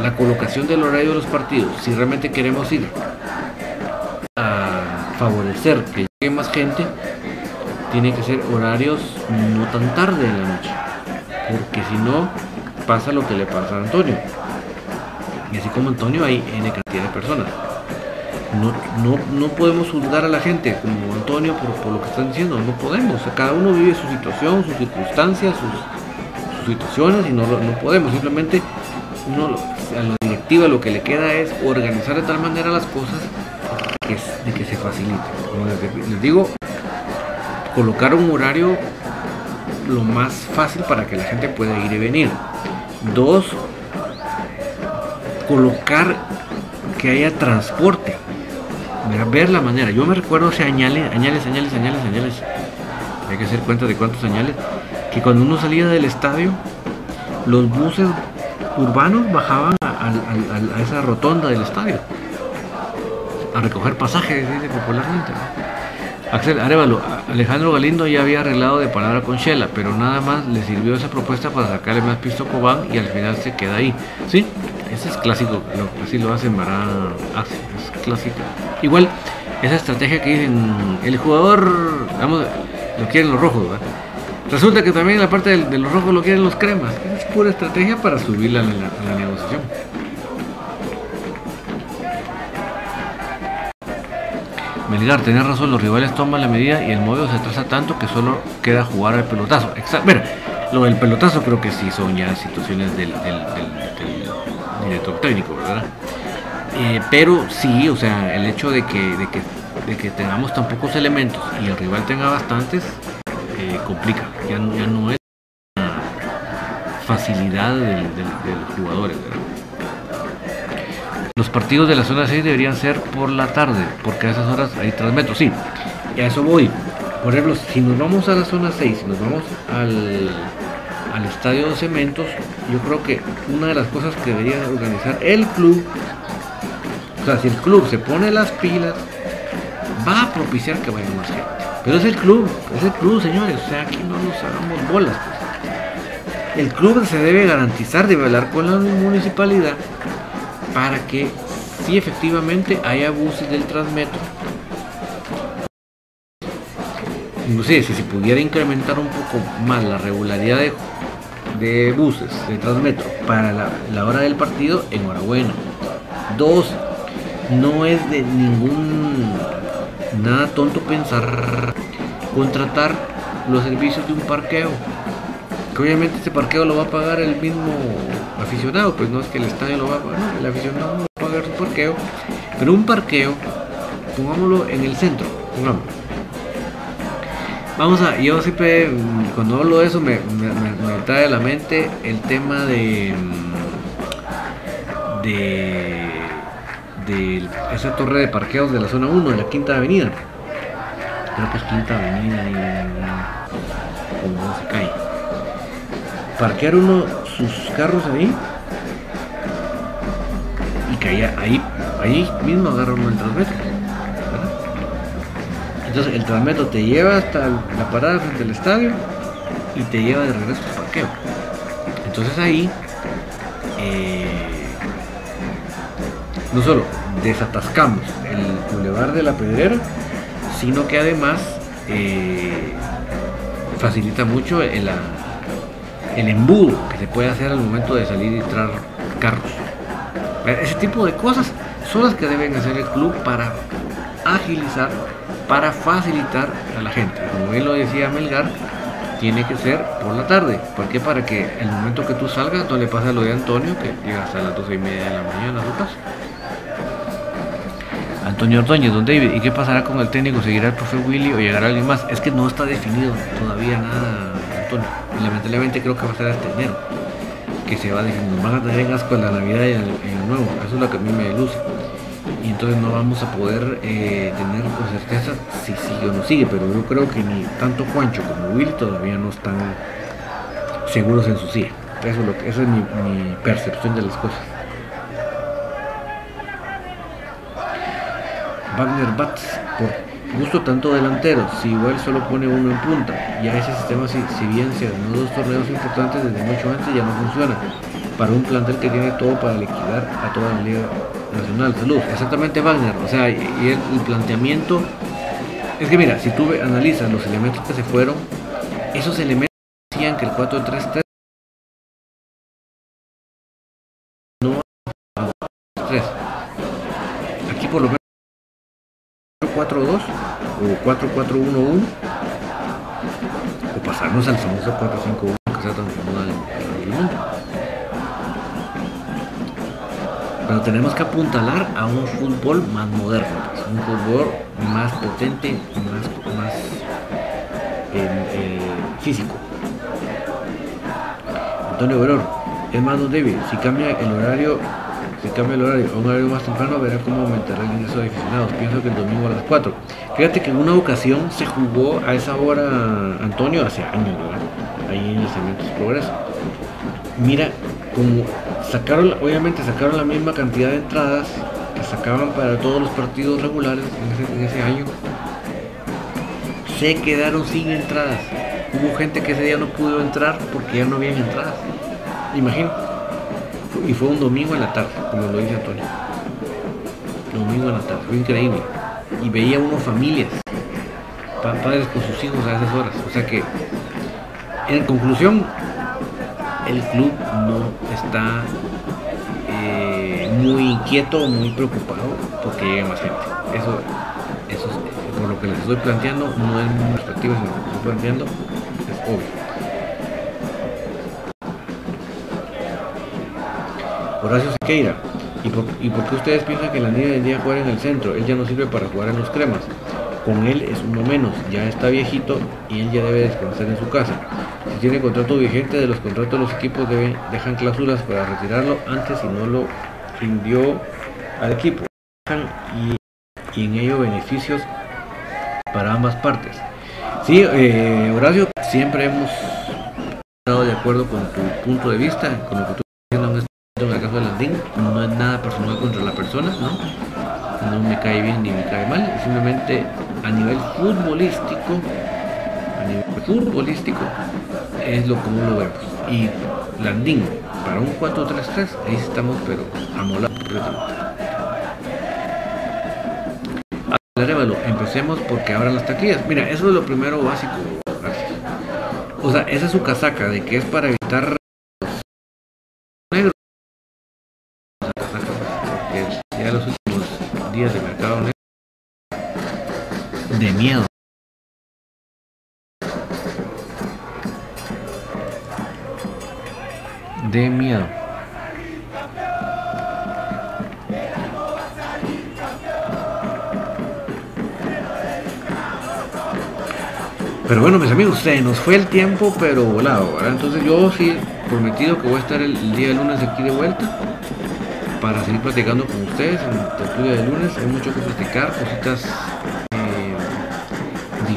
la, colocación del horario de los partidos, si realmente queremos ir a favorecer que llegue más gente, tiene que ser horarios no tan tarde en la noche. Porque si no, pasa lo que le pasa a Antonio. Y así como Antonio hay N cantidad de personas. No, no, no podemos juzgar a la gente como Antonio por, por lo que están diciendo, no podemos. cada uno vive su situación, sus circunstancias, sus, sus situaciones y no, no podemos. Simplemente uno, a la directiva lo que le queda es organizar de tal manera las cosas que, de que se facilite. Les, digo, colocar un horario lo más fácil para que la gente pueda ir y venir. Dos, colocar que haya transporte. Ver la manera. Yo me recuerdo ese añales, añales, añales, añales, añales. Hay que hacer cuenta de cuántos añales. Que cuando uno salía del estadio, los buses urbanos bajaban a, esa rotonda del estadio. A recoger pasajes, dice popularmente. Axel Arevalo, Alejandro Galindo ya había arreglado de palabra con Shela, pero nada más le sirvió esa propuesta para sacarle más pisto a Cobán y al final se queda ahí. Sí, ese es clásico, así lo hacen Mará, es clásico. Igual, esa estrategia que dicen, el jugador, vamos, lo quieren los rojos, ¿verdad? Resulta que también la parte de, los rojos lo quieren los cremas. Es pura estrategia para subir la, la negociación. Melgar, tenés razón, los rivales toman la medida y el móvil se atrasa tanto que solo queda jugar al pelotazo. Exacto. lo del pelotazo creo que sí son ya situaciones del, director técnico, ¿verdad? Eh, pero sí, o sea, el hecho de que, de que, tengamos tan pocos elementos y el rival tenga bastantes, complica. Ya, no es una facilidad de los jugadores, ¿verdad? Los partidos de la zona 6 deberían ser por la tarde, porque a esas horas hay transmetro. Sí, y a eso voy. Por ejemplo, si nos vamos a la zona 6, si nos vamos al, al estadio de cementos, yo creo que una de las cosas que debería organizar el club, o sea, si el club se pone las pilas, va a propiciar que vaya más gente. Pero es el club, es el club, señores, o sea, aquí no nos hagamos bolas. Pues. El club se debe garantizar, de hablar con la municipalidad para que si efectivamente haya buses del Transmetro. Inclusive si se pudiera incrementar un poco más la regularidad de, buses de Transmetro para la, hora del partido, enhorabuena. Dos, no es de ningún nada tonto pensar contratar los servicios de un parqueo obviamente este parqueo lo va a pagar el mismo aficionado, pues no es que el estadio lo va a pagar, el aficionado va a pagar su parqueo, pero un parqueo, pongámoslo en el centro. Vamos a, yo siempre, cuando hablo de eso, me, trae a la mente el tema de, de, de esa torre de parqueos de la zona 1, de la Quinta Avenida. Creo que es Quinta Avenida y como se cae parquear uno sus carros ahí y caía ahí, ahí mismo agarra uno el transmetro. Entonces el transmetro te lleva hasta la parada frente al estadio y te lleva de regreso al parqueo. Entonces ahí eh, no solo desatascamos el bulevar de la pedrera, sino que además eh, facilita mucho el, el embudo que se puede hacer al momento de salir y entrar carros. Ese tipo de cosas son las que deben hacer el club para agilizar, para facilitar a la gente. Como él lo decía Melgar, tiene que ser por la tarde. ¿Por qué? Para que el momento que tú salgas no le pase lo de Antonio, que llega hasta las 12 y media de la mañana a su casa. Antonio Ordóñez, don David, ¿y qué pasará con el técnico? ¿Seguirá el profe Willy o llegará alguien más? Es que no está definido todavía nada, Antonio lamentablemente creo que va a ser hasta enero que se va nos van a tener asco en la Navidad y el, nuevo, eso es lo que a mí me luce y entonces no vamos a poder eh, tener con certeza si sigue o no sigue, pero yo creo que ni tanto Juancho como Will todavía no están seguros en su sí. Eso es, lo que, esa es mi, percepción de las cosas. Wagner Batz, por gusto tanto delantero, si igual solo pone uno en punta. Ya ese sistema, si, si bien se ganó dos torneos importantes desde mucho antes, ya no funciona. Para un plantel que tiene todo para liquidar a toda la Liga Nacional. Salud. Exactamente Wagner. O sea, y, el, planteamiento... Es que mira, si tú analizas los elementos que se fueron, esos elementos hacían que el 4-3-3 4-2 o 4-4-1-1 o pasarnos al famoso 4-5-1 que está tan famoso en el mundo. Pero tenemos que apuntalar a un fútbol más moderno, pues, un fútbol más potente, más, más eh, físico. Antonio Verón, es más don David, si cambia el horario si cambia el horario un horario más temprano, verá cómo aumentará el ingreso de aficionados. Pienso que el domingo a las 4. Fíjate que en una ocasión se jugó a esa hora, Antonio, hace años, ¿verdad? Ahí en el Cementos Progreso. Mira, como sacaron, obviamente sacaron la misma cantidad de entradas que sacaban para todos los partidos regulares en ese, año. Se quedaron sin entradas. Hubo gente que ese día no pudo entrar porque ya no habían entradas. Imagino. Y fue un domingo en la tarde, como lo dice Antonio. Domingo en la tarde, fue increíble. Y veía uno familias, padres con sus hijos a esas horas. O sea que, en conclusión, el club no está eh, muy inquieto, muy preocupado porque llegue más gente. Eso, eso es, por lo que les estoy planteando, no es mi perspectiva, sino lo que estoy planteando, es obvio. Horacio Sequeira, ¿y por, ¿y por qué ustedes piensan que la niña debería jugar en el centro? Él ya no sirve para jugar en los cremas. Con él es uno menos, ya está viejito y él ya debe descansar en su casa. Si tiene contrato vigente de los contratos, los equipos deben, dejan cláusulas para retirarlo antes si no lo rindió al equipo. Y, en ello beneficios para ambas partes. Sí, eh, Horacio, siempre hemos estado de acuerdo con tu punto de vista, con lo que tú estás diciendo en el caso de Landín. No es nada personal contra la persona, ¿no? No me cae bien ni me cae mal, simplemente a nivel futbolístico, a nivel futbolístico, es lo como lo vemos. Y Landín, para un 4-3-3, ahí estamos, pero amolados completamente. Empecemos porque abran las taquillas. Mira, eso es lo primero básico. O sea, esa es su casaca de que es para evitar de miedo. De miedo. Pero bueno, mis amigos, se nos fue el tiempo, pero volado, ¿verdad? Entonces yo sí prometido que voy a estar el, día de lunes aquí de vuelta para seguir platicando con ustedes en el tertulia de lunes. Hay mucho que platicar, cositas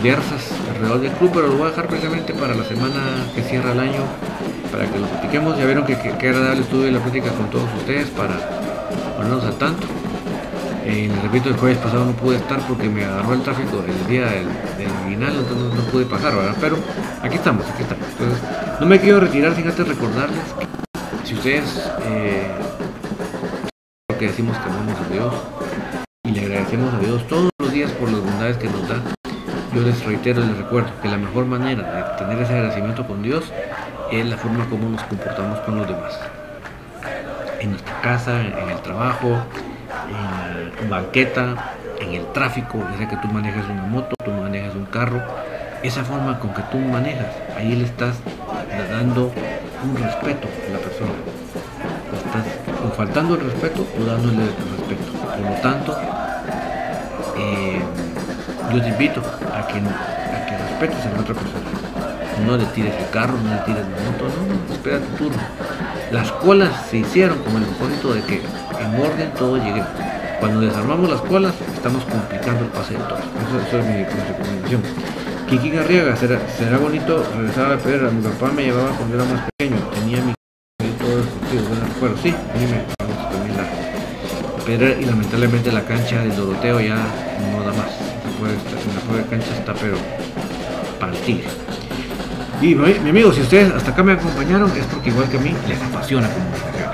diversas alrededor del club, pero lo voy a dejar precisamente para la semana que cierra el año, para que lo platiquemos. Ya vieron que, que, agradable estuve la plática con todos ustedes para ponernos al tanto. Eh, les repito, el jueves pasado no pude estar porque me agarró el tráfico el día del, final, entonces no pude pasar. Pero aquí estamos, aquí estamos. Entonces, no me quiero retirar sin antes recordarles que si ustedes, eh, que decimos que amamos a Dios y le agradecemos a Dios todos los días por las bondades que nos da, yo les reitero, les recuerdo que la mejor manera de tener ese agradecimiento con Dios es la forma como nos comportamos con los demás. En nuestra casa, en el trabajo, en banqueta, en el tráfico, ya sea que tú manejas una moto, tú manejas un carro, esa forma con que tú manejas, ahí le estás dando un respeto a la persona. Estás o faltando el respeto o dándole el respeto. Por lo tanto, eh, yo te invito que, a que respetes a la otra persona. No le tires el carro, no le tires la moto, no, no, espera tu turno. Las colas se hicieron con el propósito de que en orden todo llegue. Cuando desarmamos las colas, estamos complicando el pase de todos. Eso, es mi, recomendación. Kiki Garriaga, ¿será, será bonito regresar a la pedra. Mi papá me llevaba cuando era más pequeño. Tenía mi todo el sentido. Bueno, sí, a mí me también la, Pedrer y lamentablemente la cancha del Doroteo ya no da más. La pobre cancha está pero tigre. Y mi amigo, si ustedes hasta acá me acompañaron es porque igual que a mí les apasiona comunicación.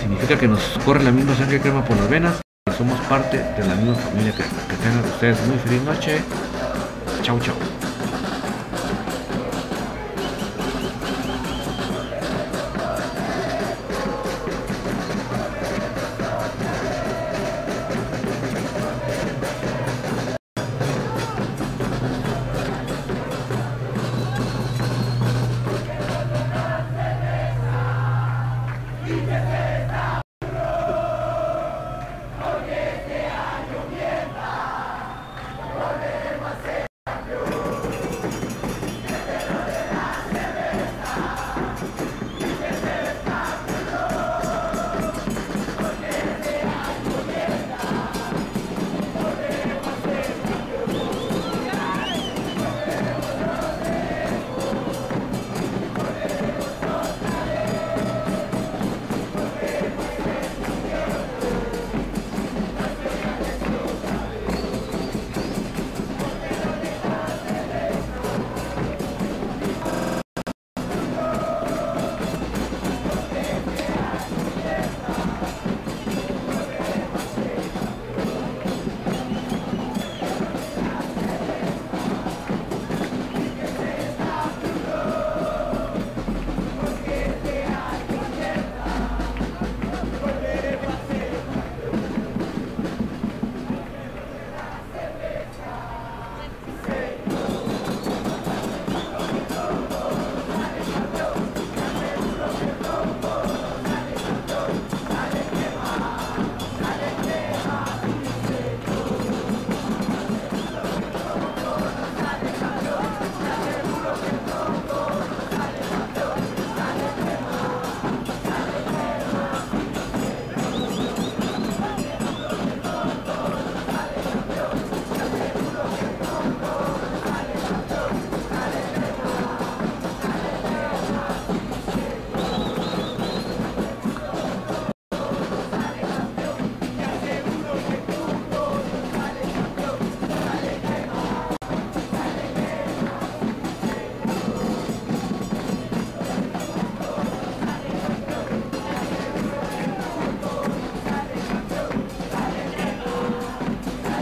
Significa que nos corre la misma sangre crema por las venas somos parte de la misma familia crema. Que tengan ustedes muy feliz noche. Chau, chau.